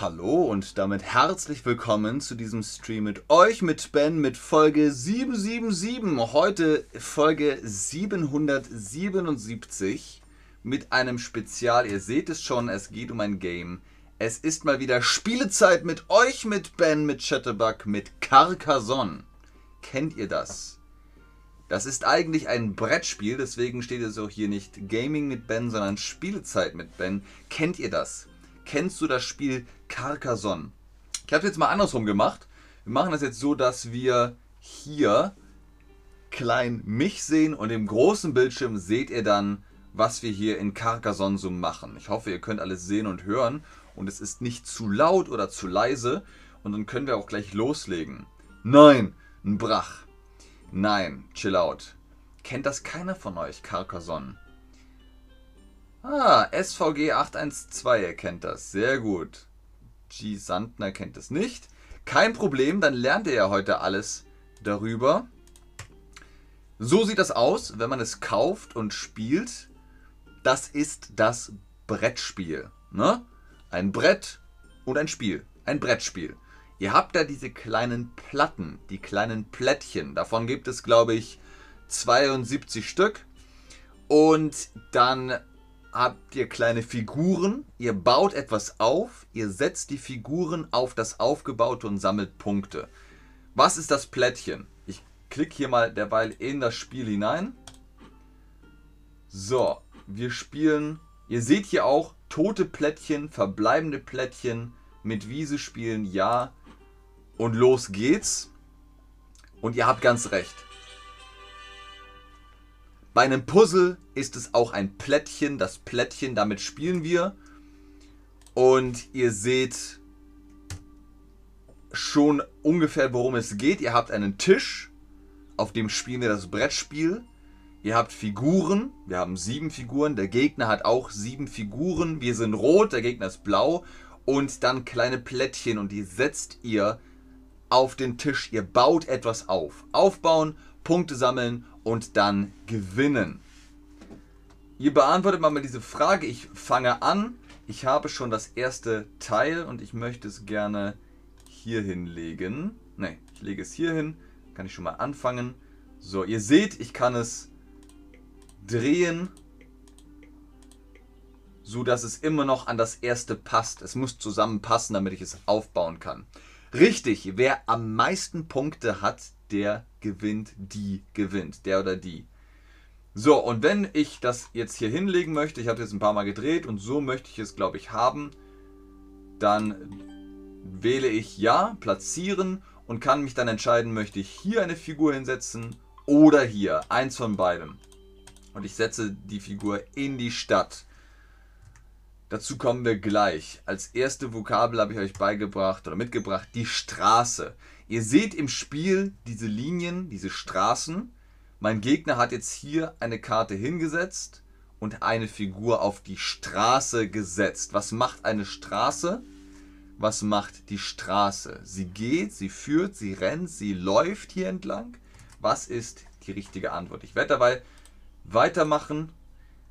Hallo und damit herzlich willkommen zu diesem Stream mit euch, mit Ben, mit Folge 777. Heute Folge 777 mit einem Spezial. Ihr seht es schon, es geht um ein Game. Es ist mal wieder Spielezeit mit euch, mit Ben, mit Chatterbug, mit Carcassonne. Kennt ihr das? Das ist eigentlich ein Brettspiel, deswegen steht es auch hier nicht Gaming mit Ben, sondern Spielezeit mit Ben. Kennt ihr das? Kennst du das Spiel Carcassonne? Ich habe es jetzt mal andersrum gemacht. Wir machen das jetzt so, dass wir hier klein mich sehen und im großen Bildschirm seht ihr dann, was wir hier in Carcassonne so machen. Ich hoffe, ihr könnt alles sehen und hören und es ist nicht zu laut oder zu leise und dann können wir auch gleich loslegen. Nein, ein Brach. Nein, chill out. Kennt das keiner von euch, Carcassonne? Ah, SVG 812 erkennt das. Sehr gut. G. Sandner kennt es nicht. Kein Problem, dann lernt ihr ja heute alles darüber. So sieht das aus, wenn man es kauft und spielt. Das ist das Brettspiel. Ne? Ein Brett und ein Spiel. Ein Brettspiel. Ihr habt da diese kleinen Platten, die kleinen Plättchen. Davon gibt es, glaube ich, 72 Stück. Und dann habt ihr kleine Figuren, ihr baut etwas auf, ihr setzt die Figuren auf das Aufgebaute und sammelt Punkte. Was ist das Plättchen? Ich klicke hier mal derweil in das Spiel hinein. So, wir spielen, ihr seht hier auch tote Plättchen, verbleibende Plättchen, mit Wiese spielen, ja. Und los geht's. Und ihr habt ganz recht. Bei einem Puzzle ist es auch ein Plättchen. Das Plättchen, damit spielen wir. Und ihr seht schon ungefähr, worum es geht. Ihr habt einen Tisch, auf dem spielen wir das Brettspiel. Ihr habt Figuren. Wir haben sieben Figuren. Der Gegner hat auch sieben Figuren. Wir sind rot, der Gegner ist blau. Und dann kleine Plättchen und die setzt ihr auf den Tisch. Ihr baut etwas auf. Aufbauen, Punkte sammeln und dann gewinnen. Ihr beantwortet mal diese Frage. Ich fange an. Ich habe schon das erste Teil und ich möchte es gerne hier hinlegen. Ne, ich lege es hier hin. Kann ich schon mal anfangen. So, ihr seht, ich kann es drehen, so dass es immer noch an das erste passt. Es muss zusammenpassen, damit ich es aufbauen kann. Richtig, wer am meisten Punkte hat, der gewinnt, die gewinnt, der oder die. So, und wenn ich das jetzt hier hinlegen möchte, ich habe jetzt ein paar Mal gedreht und so möchte ich es, glaube ich, haben, dann wähle ich Ja, platzieren und kann mich dann entscheiden, möchte ich hier eine Figur hinsetzen oder hier, eins von beidem. Und ich setze die Figur in die Stadt. Dazu kommen wir gleich. Als erste Vokabel habe ich euch beigebracht oder mitgebracht die Straße. Ihr seht im Spiel diese Linien, diese Straßen. Mein Gegner hat jetzt hier eine Karte hingesetzt und eine Figur auf die Straße gesetzt. Was macht eine Straße? Was macht die Straße? Sie geht, sie führt, sie rennt, sie läuft hier entlang. Was ist die richtige Antwort? Ich werde dabei weitermachen.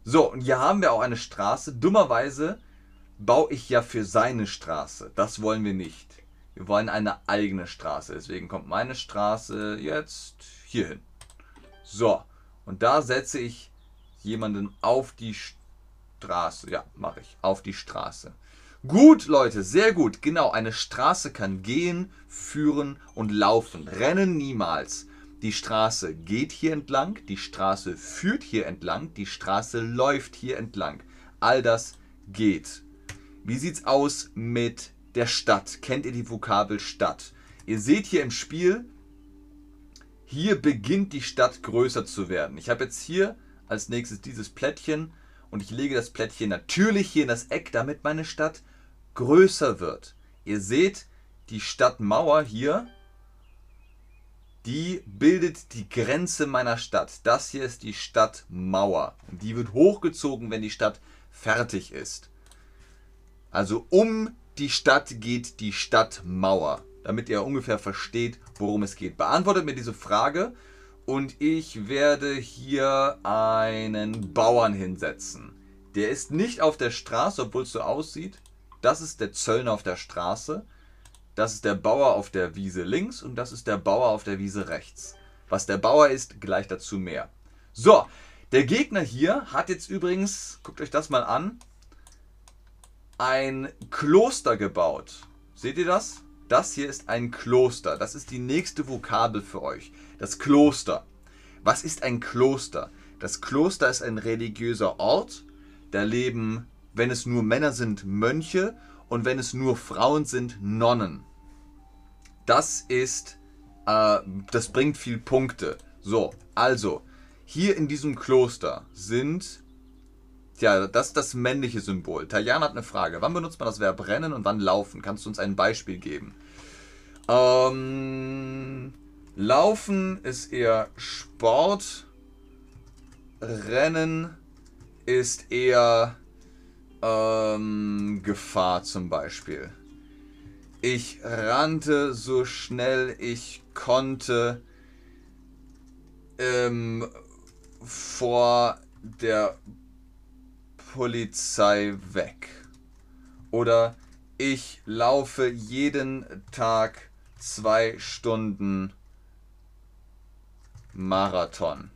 So, und hier haben wir auch eine Straße. Dummerweise baue ich ja für seine Straße. Das wollen wir nicht. Wir wollen eine eigene Straße. Deswegen kommt meine Straße jetzt hier hin. So, und da setze ich jemanden auf die Straße. Ja, mache ich. Auf die Straße. Gut, Leute, sehr gut. Genau, eine Straße kann gehen, führen und laufen. Rennen niemals. Die Straße geht hier entlang, die Straße führt hier entlang, die Straße läuft hier entlang. All das geht. Wie sieht's aus mit der Stadt. Kennt ihr die Vokabel Stadt? Ihr seht hier im Spiel, hier beginnt die Stadt größer zu werden. Ich habe jetzt hier als nächstes dieses Plättchen und ich lege das Plättchen natürlich hier in das Eck, damit meine Stadt größer wird. Ihr seht, die Stadtmauer hier, die bildet die Grenze meiner Stadt. Das hier ist die Stadtmauer. Die wird hochgezogen, wenn die Stadt fertig ist. Also um die Stadt geht die Stadtmauer. Damit ihr ungefähr versteht, worum es geht. Beantwortet mir diese Frage und ich werde hier einen Bauern hinsetzen. Der ist nicht auf der Straße, obwohl es so aussieht. Das ist der Zöllner auf der Straße. Das ist der Bauer auf der Wiese links und das ist der Bauer auf der Wiese rechts. Was der Bauer ist, gleich dazu mehr. So, der Gegner hier hat jetzt übrigens, guckt euch das mal an, ein Kloster gebaut. Seht ihr das? Das hier ist ein Kloster. Das ist die nächste Vokabel für euch. Das Kloster. Was ist ein Kloster? Das Kloster ist ein religiöser Ort. Da leben, wenn es nur Männer sind, Mönche und wenn es nur Frauen sind, Nonnen. Das ist, äh, das bringt viel Punkte. So, also, hier in diesem Kloster sind, ja, das ist das männliche Symbol. Tajan hat eine Frage. Wann benutzt man das Verb rennen und wann laufen? Kannst du uns ein Beispiel geben? Ähm, laufen ist eher Sport. Rennen ist eher ähm, Gefahr zum Beispiel. Ich rannte so schnell ich konnte ähm, vor der Polizei weg. Oder ich laufe jeden Tag zwei Stunden Marathon.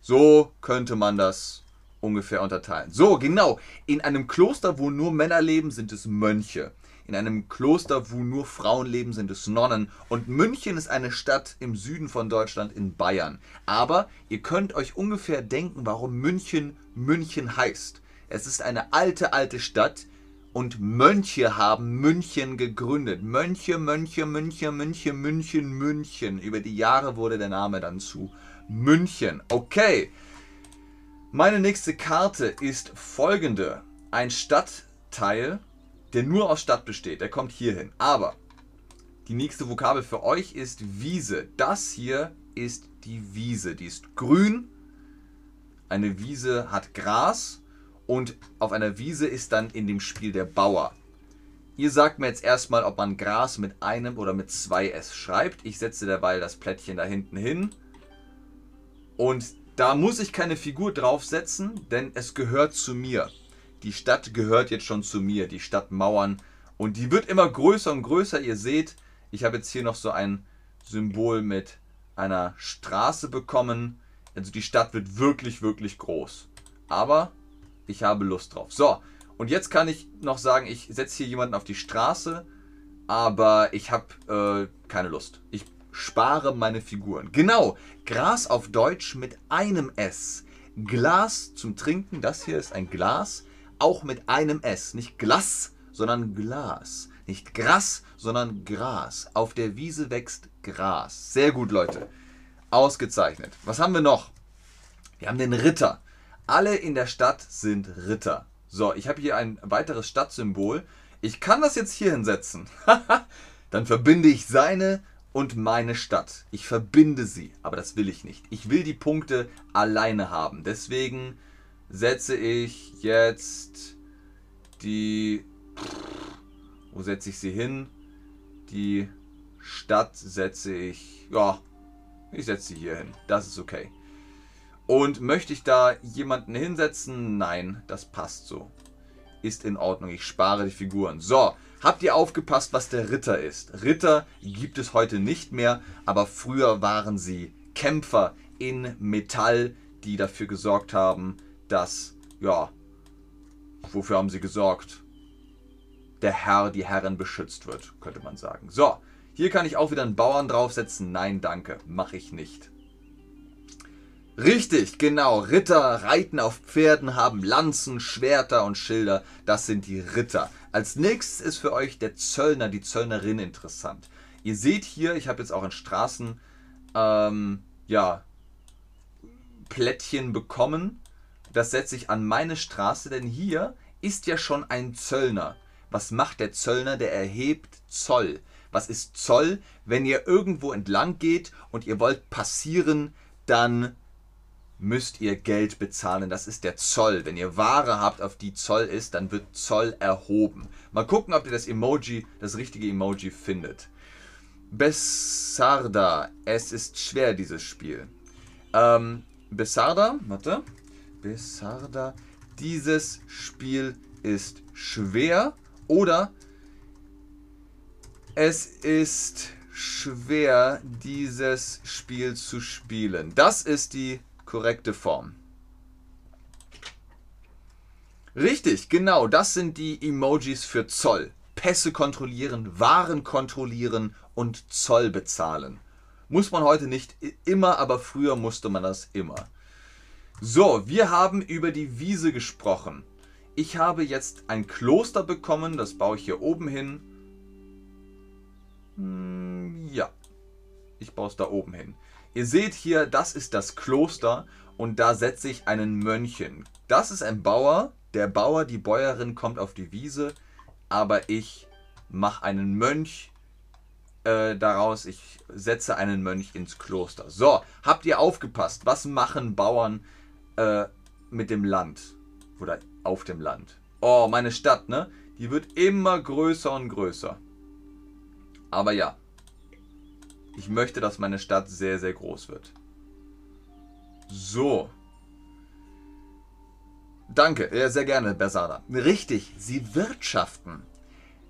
So könnte man das ungefähr unterteilen. So, genau. In einem Kloster, wo nur Männer leben, sind es Mönche. In einem Kloster, wo nur Frauen leben, sind es Nonnen. Und München ist eine Stadt im Süden von Deutschland in Bayern. Aber ihr könnt euch ungefähr denken, warum München München heißt. Es ist eine alte, alte Stadt und Mönche haben München gegründet. Mönche, Mönche, Mönche, Mönche, München, München. Über die Jahre wurde der Name dann zu München. Okay. Meine nächste Karte ist folgende. Ein Stadtteil, der nur aus Stadt besteht. Der kommt hier hin. Aber die nächste Vokabel für euch ist Wiese. Das hier ist die Wiese. Die ist grün. Eine Wiese hat Gras. Und auf einer Wiese ist dann in dem Spiel der Bauer. Ihr sagt mir jetzt erstmal, ob man Gras mit einem oder mit zwei S schreibt. Ich setze derweil das Plättchen da hinten hin. Und da muss ich keine Figur draufsetzen, denn es gehört zu mir. Die Stadt gehört jetzt schon zu mir, die Stadtmauern. Und die wird immer größer und größer. Ihr seht, ich habe jetzt hier noch so ein Symbol mit einer Straße bekommen. Also die Stadt wird wirklich, wirklich groß. Aber ich habe Lust drauf. So, und jetzt kann ich noch sagen, ich setze hier jemanden auf die Straße, aber ich habe äh, keine Lust. Ich spare meine Figuren. Genau, Gras auf Deutsch mit einem S. Glas zum Trinken, das hier ist ein Glas, auch mit einem S. Nicht Glas, sondern Glas. Nicht Gras, sondern Gras. Auf der Wiese wächst Gras. Sehr gut, Leute. Ausgezeichnet. Was haben wir noch? Wir haben den Ritter. Alle in der Stadt sind Ritter. So, ich habe hier ein weiteres Stadtsymbol. Ich kann das jetzt hier hinsetzen. Dann verbinde ich seine und meine Stadt. Ich verbinde sie, aber das will ich nicht. Ich will die Punkte alleine haben. Deswegen setze ich jetzt die... Wo setze ich sie hin? Die Stadt setze ich... Ja, ich setze sie hier hin. Das ist okay. Und möchte ich da jemanden hinsetzen? Nein, das passt so. Ist in Ordnung. Ich spare die Figuren. So, Habt ihr aufgepasst, was der Ritter ist? Ritter gibt es heute nicht mehr, aber früher waren sie Kämpfer in Metall, die dafür gesorgt haben, dass, ja, wofür haben sie gesorgt? Der Herr, die Herren beschützt wird, könnte man sagen. So, hier kann ich auch wieder einen Bauern draufsetzen. Nein, danke, mache ich nicht. Richtig, genau. Ritter reiten auf Pferden, haben Lanzen, Schwerter und Schilder. Das sind die Ritter. Als nächstes ist für euch der Zöllner, die Zöllnerin interessant. Ihr seht hier, ich habe jetzt auch in Straßen ähm, ja, Plättchen bekommen. Das setze ich an meine Straße, denn hier ist ja schon ein Zöllner. Was macht der Zöllner? Der erhebt Zoll. Was ist Zoll? Wenn ihr irgendwo entlang geht und ihr wollt passieren, dann müsst ihr Geld bezahlen. Das ist der Zoll. Wenn ihr Ware habt, auf die Zoll ist, dann wird Zoll erhoben. Mal gucken, ob ihr das Emoji, das richtige Emoji findet. Bessarda. Es ist schwer, dieses Spiel. Ähm, Bessarda, warte. Bessarda. Dieses Spiel ist schwer Oder es ist schwer, dieses Spiel zu spielen. Das ist die korrekte Form. Richtig, genau, das sind die Emojis für Zoll. Pässe kontrollieren, Waren kontrollieren und Zoll bezahlen. Muss man heute nicht immer, aber früher musste man das immer. So, wir haben über die Wiese gesprochen. Ich habe jetzt ein Kloster bekommen, das baue ich hier oben hin. Hm, ja, ich baue es da oben hin. Ihr seht hier, das ist das Kloster und da setze ich einen Mönch hin. Das ist ein Bauer. Der Bauer, die Bäuerin kommt auf die Wiese, aber ich mache einen Mönch äh, daraus. Ich setze einen Mönch ins Kloster. So, habt ihr aufgepasst? Was machen Bauern äh, mit dem Land? Oder auf dem Land? Oh, meine Stadt, ne? Die wird immer größer und größer. Aber ja, ich möchte, dass meine Stadt sehr, sehr groß wird. So. Danke, ja, sehr gerne, Bersada. Richtig, sie wirtschaften.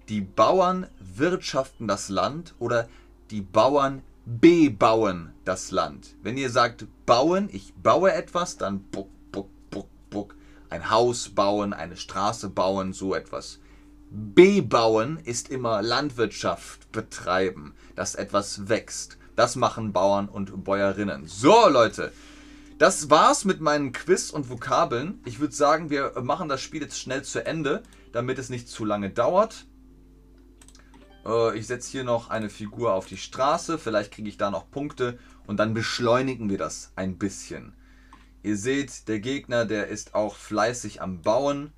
Die Bauern wirtschaften das Land oder die Bauern bebauen das Land. Wenn ihr sagt bauen, ich baue etwas, dann buck, buck, buck, buck. Ein Haus bauen, eine Straße bauen, so etwas. Bebauen ist immer Landwirtschaft betreiben, dass etwas wächst. Das machen Bauern und Bäuerinnen. So, Leute, das war's mit meinen Quiz und Vokabeln. Ich würde sagen, wir machen das Spiel jetzt schnell zu Ende, damit es nicht zu lange dauert. Äh, ich setze hier noch eine Figur auf die Straße. Vielleicht kriege ich da noch Punkte. Und dann beschleunigen wir das ein bisschen. Ihr seht, der Gegner, der ist auch fleißig am Bauen.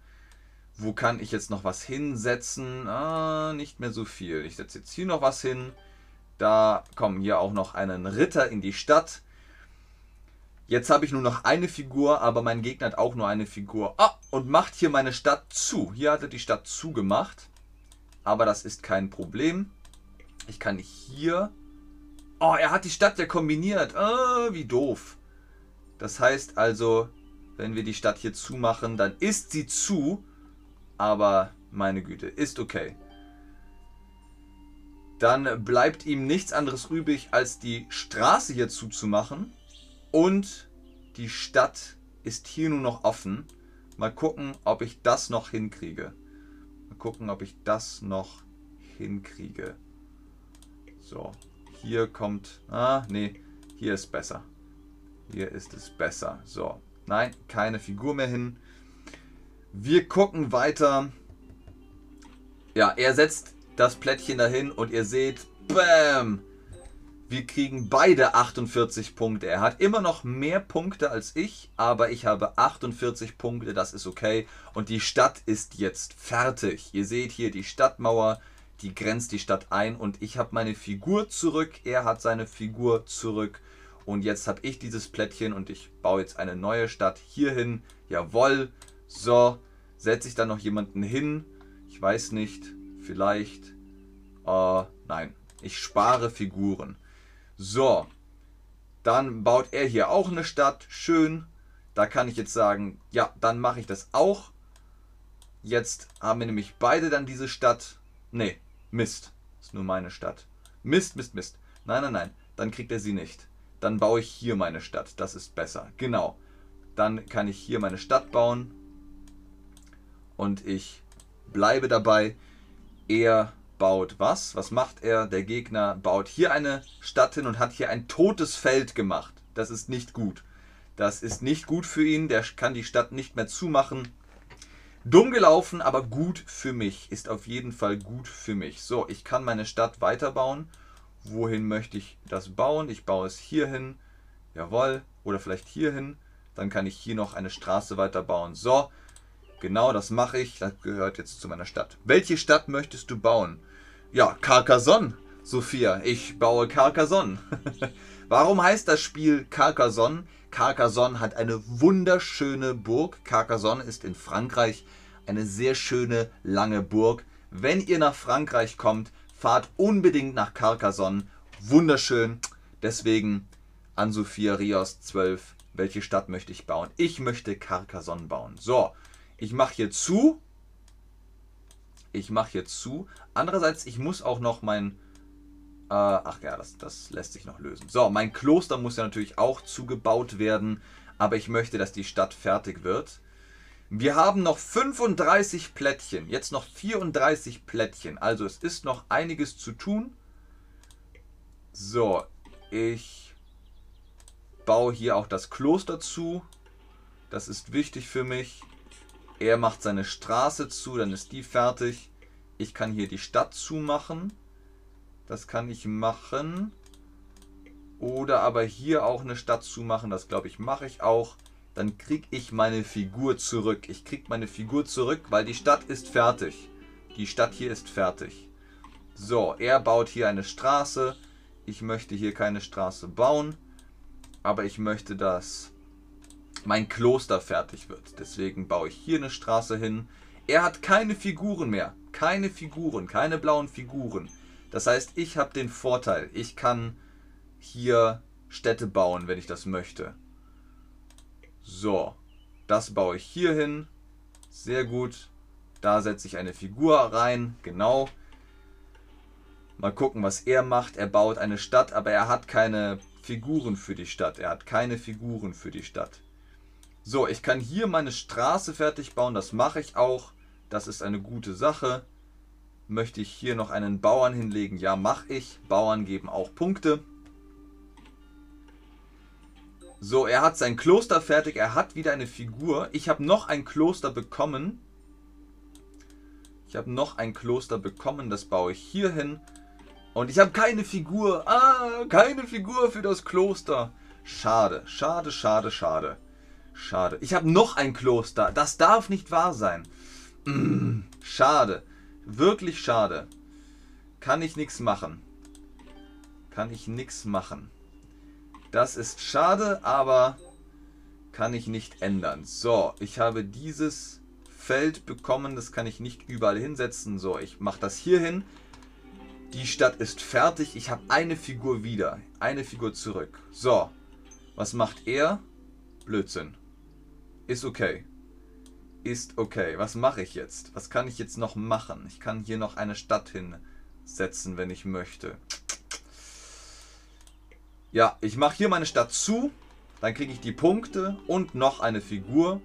Wo kann ich jetzt noch was hinsetzen? Ah, nicht mehr so viel. Ich setze jetzt hier noch was hin. Da kommen hier auch noch einen Ritter in die Stadt. Jetzt habe ich nur noch eine Figur, aber mein Gegner hat auch nur eine Figur. Ah, und macht hier meine Stadt zu. Hier hat er die Stadt zugemacht. Aber das ist kein Problem. Ich kann hier... Oh, er hat die Stadt ja kombiniert. Ah, wie doof. Das heißt also, wenn wir die Stadt hier zumachen, dann ist sie zu. Aber meine Güte, ist okay. Dann bleibt ihm nichts anderes übrig, als die Straße hier zuzumachen. Und die Stadt ist hier nur noch offen. Mal gucken, ob ich das noch hinkriege. Mal gucken, ob ich das noch hinkriege. So, hier kommt... Ah, nee, hier ist besser. Hier ist es besser. So, nein, keine Figur mehr hin. Wir gucken weiter. Ja, er setzt das Plättchen dahin und ihr seht, bam, wir kriegen beide 48 Punkte. Er hat immer noch mehr Punkte als ich, aber ich habe 48 Punkte, das ist okay. Und die Stadt ist jetzt fertig. Ihr seht hier die Stadtmauer, die grenzt die Stadt ein und ich habe meine Figur zurück, er hat seine Figur zurück. Und jetzt habe ich dieses Plättchen und ich baue jetzt eine neue Stadt hierhin. Jawoll. So, setze ich dann noch jemanden hin? Ich weiß nicht. Vielleicht. Äh, nein. Ich spare Figuren. So. Dann baut er hier auch eine Stadt. Schön. Da kann ich jetzt sagen, ja, dann mache ich das auch. Jetzt haben wir nämlich beide dann diese Stadt. Nee, Mist. Ist nur meine Stadt. Mist, Mist, Mist. Nein, nein, nein. Dann kriegt er sie nicht. Dann baue ich hier meine Stadt. Das ist besser. Genau. Dann kann ich hier meine Stadt bauen und ich bleibe dabei. Er baut was? Was macht er? Der Gegner baut hier eine Stadt hin und hat hier ein totes Feld gemacht. Das ist nicht gut. Das ist nicht gut für ihn. Der kann die Stadt nicht mehr zumachen. Dumm gelaufen, aber gut für mich. Ist auf jeden Fall gut für mich. So, ich kann meine Stadt weiterbauen. Wohin möchte ich das bauen? Ich baue es hier hin. Jawohl. Oder vielleicht hier hin. Dann kann ich hier noch eine Straße weiterbauen. So, Genau, das mache ich. Das gehört jetzt zu meiner Stadt. Welche Stadt möchtest du bauen? Ja, Carcassonne, Sophia. Ich baue Carcassonne. Warum heißt das Spiel Carcassonne? Carcassonne hat eine wunderschöne Burg. Carcassonne ist in Frankreich eine sehr schöne, lange Burg. Wenn ihr nach Frankreich kommt, fahrt unbedingt nach Carcassonne. Wunderschön. Deswegen an Sophia Rios 12. Welche Stadt möchte ich bauen? Ich möchte Carcassonne bauen. So, ich mache hier zu. Ich mache hier zu. Andererseits, ich muss auch noch mein... Äh, ach ja, das, das lässt sich noch lösen. So, mein Kloster muss ja natürlich auch zugebaut werden. Aber ich möchte, dass die Stadt fertig wird. Wir haben noch 35 Plättchen. Jetzt noch 34 Plättchen. Also es ist noch einiges zu tun. So, ich baue hier auch das Kloster zu. Das ist wichtig für mich. Er macht seine Straße zu, dann ist die fertig. Ich kann hier die Stadt zumachen. Das kann ich machen. Oder aber hier auch eine Stadt zumachen. Das glaube ich mache ich auch. Dann kriege ich meine Figur zurück. Ich kriege meine Figur zurück, weil die Stadt ist fertig. Die Stadt hier ist fertig. So, er baut hier eine Straße. Ich möchte hier keine Straße bauen. Aber ich möchte, dass mein Kloster fertig wird. Deswegen baue ich hier eine Straße hin. Er hat keine Figuren mehr. Keine Figuren, keine blauen Figuren. Das heißt, ich habe den Vorteil, ich kann hier Städte bauen, wenn ich das möchte. So, das baue ich hier hin. Sehr gut. Da setze ich eine Figur rein. Genau. Mal gucken, was er macht. Er baut eine Stadt, aber er hat keine Figuren für die Stadt. Er hat keine Figuren für die Stadt. So, ich kann hier meine Straße fertig bauen. Das mache ich auch. Das ist eine gute Sache. Möchte ich hier noch einen Bauern hinlegen? Ja, mache ich. Bauern geben auch Punkte. So, er hat sein Kloster fertig. Er hat wieder eine Figur. Ich habe noch ein Kloster bekommen. Ich habe noch ein Kloster bekommen. Das baue ich hier hin. Und ich habe keine Figur. Ah, keine Figur für das Kloster. Schade, schade, schade, schade. Schade. Ich habe noch ein Kloster. Das darf nicht wahr sein. Mm, schade. Wirklich schade. Kann ich nichts machen. Kann ich nichts machen. Das ist schade, aber kann ich nicht ändern. So, ich habe dieses Feld bekommen. Das kann ich nicht überall hinsetzen. So, ich mache das hier hin. Die Stadt ist fertig. Ich habe eine Figur wieder. Eine Figur zurück. So, was macht er? Blödsinn. Ist okay. Ist okay. Was mache ich jetzt? Was kann ich jetzt noch machen? Ich kann hier noch eine Stadt hinsetzen, wenn ich möchte. Ja, ich mache hier meine Stadt zu. Dann kriege ich die Punkte und noch eine Figur.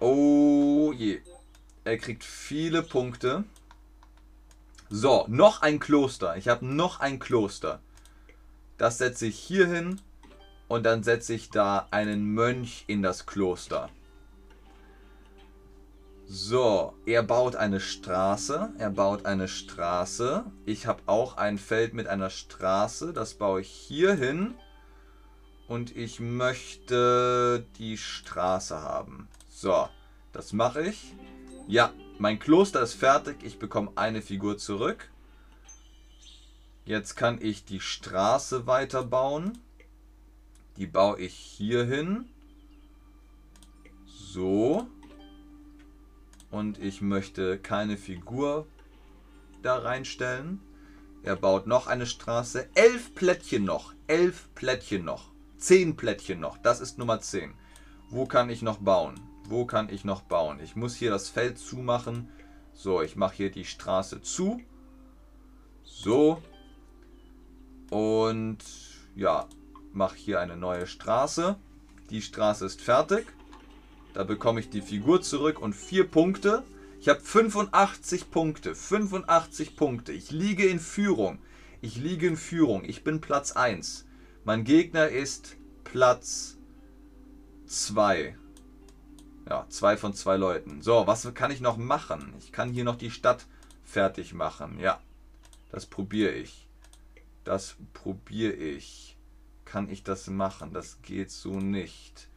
Oh je. Er kriegt viele Punkte. So, noch ein Kloster. Ich habe noch ein Kloster. Das setze ich hier hin. Und dann setze ich da einen Mönch in das Kloster. So, er baut eine Straße. Er baut eine Straße. Ich habe auch ein Feld mit einer Straße. Das baue ich hier hin. Und ich möchte die Straße haben. So, das mache ich. Ja, mein Kloster ist fertig. Ich bekomme eine Figur zurück. Jetzt kann ich die Straße weiterbauen. Die baue ich hier hin. So. Und ich möchte keine Figur da reinstellen. Er baut noch eine Straße. Elf Plättchen noch. Elf Plättchen noch. Zehn Plättchen noch. Das ist Nummer 10. Wo kann ich noch bauen? Wo kann ich noch bauen? Ich muss hier das Feld zumachen. So, ich mache hier die Straße zu. So. Und ja, mache hier eine neue Straße. Die Straße ist fertig. Da bekomme ich die Figur zurück und vier Punkte. Ich habe 85 Punkte. 85 Punkte. Ich liege in Führung. Ich liege in Führung. Ich bin Platz 1. Mein Gegner ist Platz 2. Ja, zwei von zwei Leuten. So, was kann ich noch machen? Ich kann hier noch die Stadt fertig machen. Ja, das probiere ich. Das probiere ich kann ich das machen. Das geht so nicht.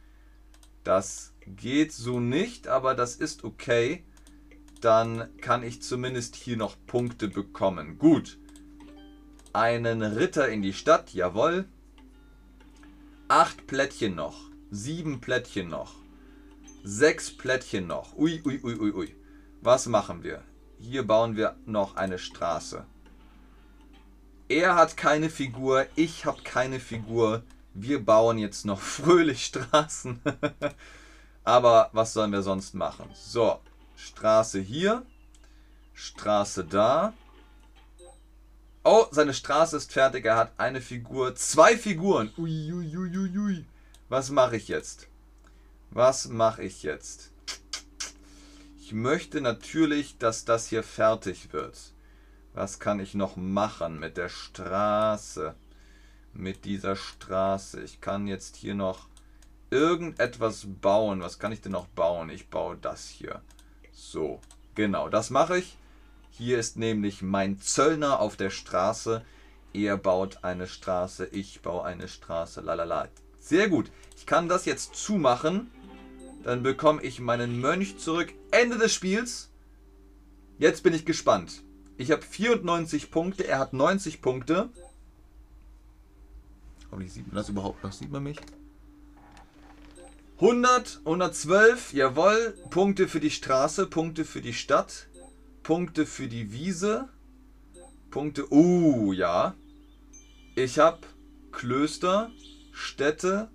Das geht so nicht, aber das ist okay. Dann kann ich zumindest hier noch Punkte bekommen. Gut. Einen Ritter in die Stadt, jawohl. Acht Plättchen noch. Sieben Plättchen noch. Sechs Plättchen noch. Ui, ui, ui, ui, ui. Was machen wir? Hier bauen wir noch eine Straße. Er hat keine Figur, ich habe keine Figur. Wir bauen jetzt noch fröhlich Straßen. Aber was sollen wir sonst machen? So, Straße hier. Straße da. Oh, seine Straße ist fertig. Er hat eine Figur. Zwei Figuren. Ui, ui, ui, ui, ui. Was mache ich jetzt? Was mache ich jetzt? Ich möchte natürlich, dass das hier fertig wird. Was kann ich noch machen mit der Straße? Mit dieser Straße. Ich kann jetzt hier noch irgendetwas bauen. Was kann ich denn noch bauen? Ich baue das hier. So, genau, das mache ich. Hier ist nämlich mein Zöllner auf der Straße. Er baut eine Straße, ich baue eine Straße. Lalala. Sehr gut. Ich kann das jetzt zumachen. Dann bekomme ich meinen Mönch zurück. Ende des Spiels. Jetzt bin ich gespannt. Ich habe 94 Punkte, er hat 90 Punkte. Hoffentlich sieht man das überhaupt noch. Sieht man mich? 100, 112, jawohl. Punkte für die Straße, Punkte für die Stadt, Punkte für die Wiese, Punkte. Uh, ja. Ich habe Klöster, Städte.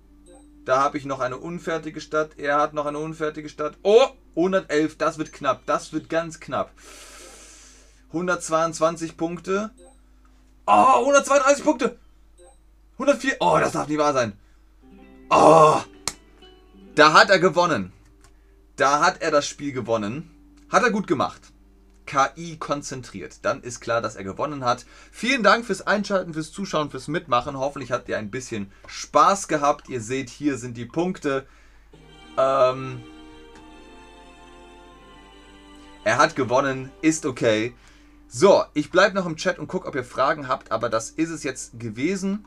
Da habe ich noch eine unfertige Stadt. Er hat noch eine unfertige Stadt. Oh, 111, das wird knapp. Das wird ganz knapp. 122 Punkte. Oh, 132 Punkte. 104. Oh, das darf nicht wahr sein. Oh, da hat er gewonnen. Da hat er das Spiel gewonnen. Hat er gut gemacht. KI konzentriert. Dann ist klar, dass er gewonnen hat. Vielen Dank fürs Einschalten, fürs Zuschauen, fürs Mitmachen. Hoffentlich habt ihr ein bisschen Spaß gehabt. Ihr seht, hier sind die Punkte. Ähm er hat gewonnen, ist okay. So, ich bleibe noch im Chat und gucke, ob ihr Fragen habt, aber das ist es jetzt gewesen.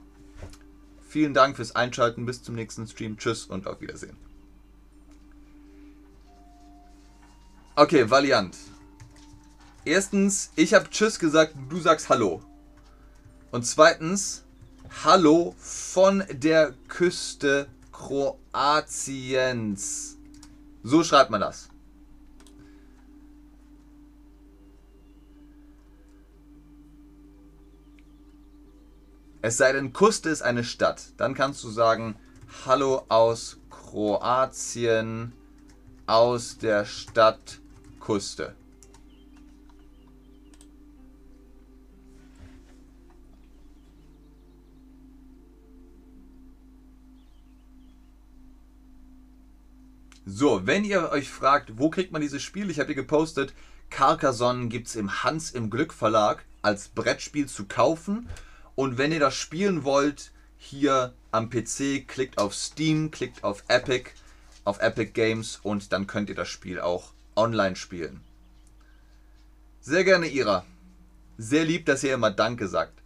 Vielen Dank fürs Einschalten. Bis zum nächsten Stream. Tschüss und auf Wiedersehen. Okay, Valiant. Erstens, ich habe Tschüss gesagt, du sagst Hallo. Und zweitens, Hallo von der Küste Kroatiens. So schreibt man das. Es sei denn, Kuste ist eine Stadt. Dann kannst du sagen, Hallo aus Kroatien, aus der Stadt Kuste. So, wenn ihr euch fragt, wo kriegt man dieses Spiel, ich habe hier gepostet, Carcassonne gibt es im Hans im Glück Verlag als Brettspiel zu kaufen. Und wenn ihr das spielen wollt, hier am PC, klickt auf Steam, klickt auf Epic, auf Epic Games und dann könnt ihr das Spiel auch online spielen. Sehr gerne, Ira. Sehr lieb, dass ihr immer Danke sagt.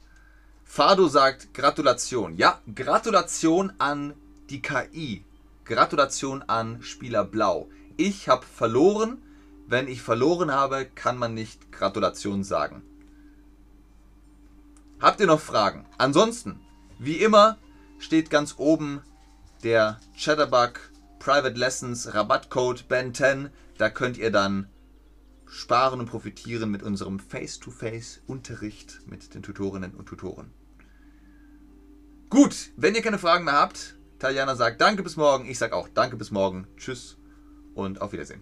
Fado sagt Gratulation. Ja, Gratulation an die KI. Gratulation an Spieler Blau. Ich habe verloren. Wenn ich verloren habe, kann man nicht Gratulation sagen. Habt ihr noch Fragen? Ansonsten, wie immer, steht ganz oben der Chatterbug Private Lessons Rabattcode Ben10 da könnt ihr dann sparen und profitieren mit unserem Face-to-Face-Unterricht mit den Tutorinnen und Tutoren. Gut, wenn ihr keine Fragen mehr habt, Tatjana sagt Danke bis morgen, ich sage auch Danke bis morgen, Tschüss und auf Wiedersehen.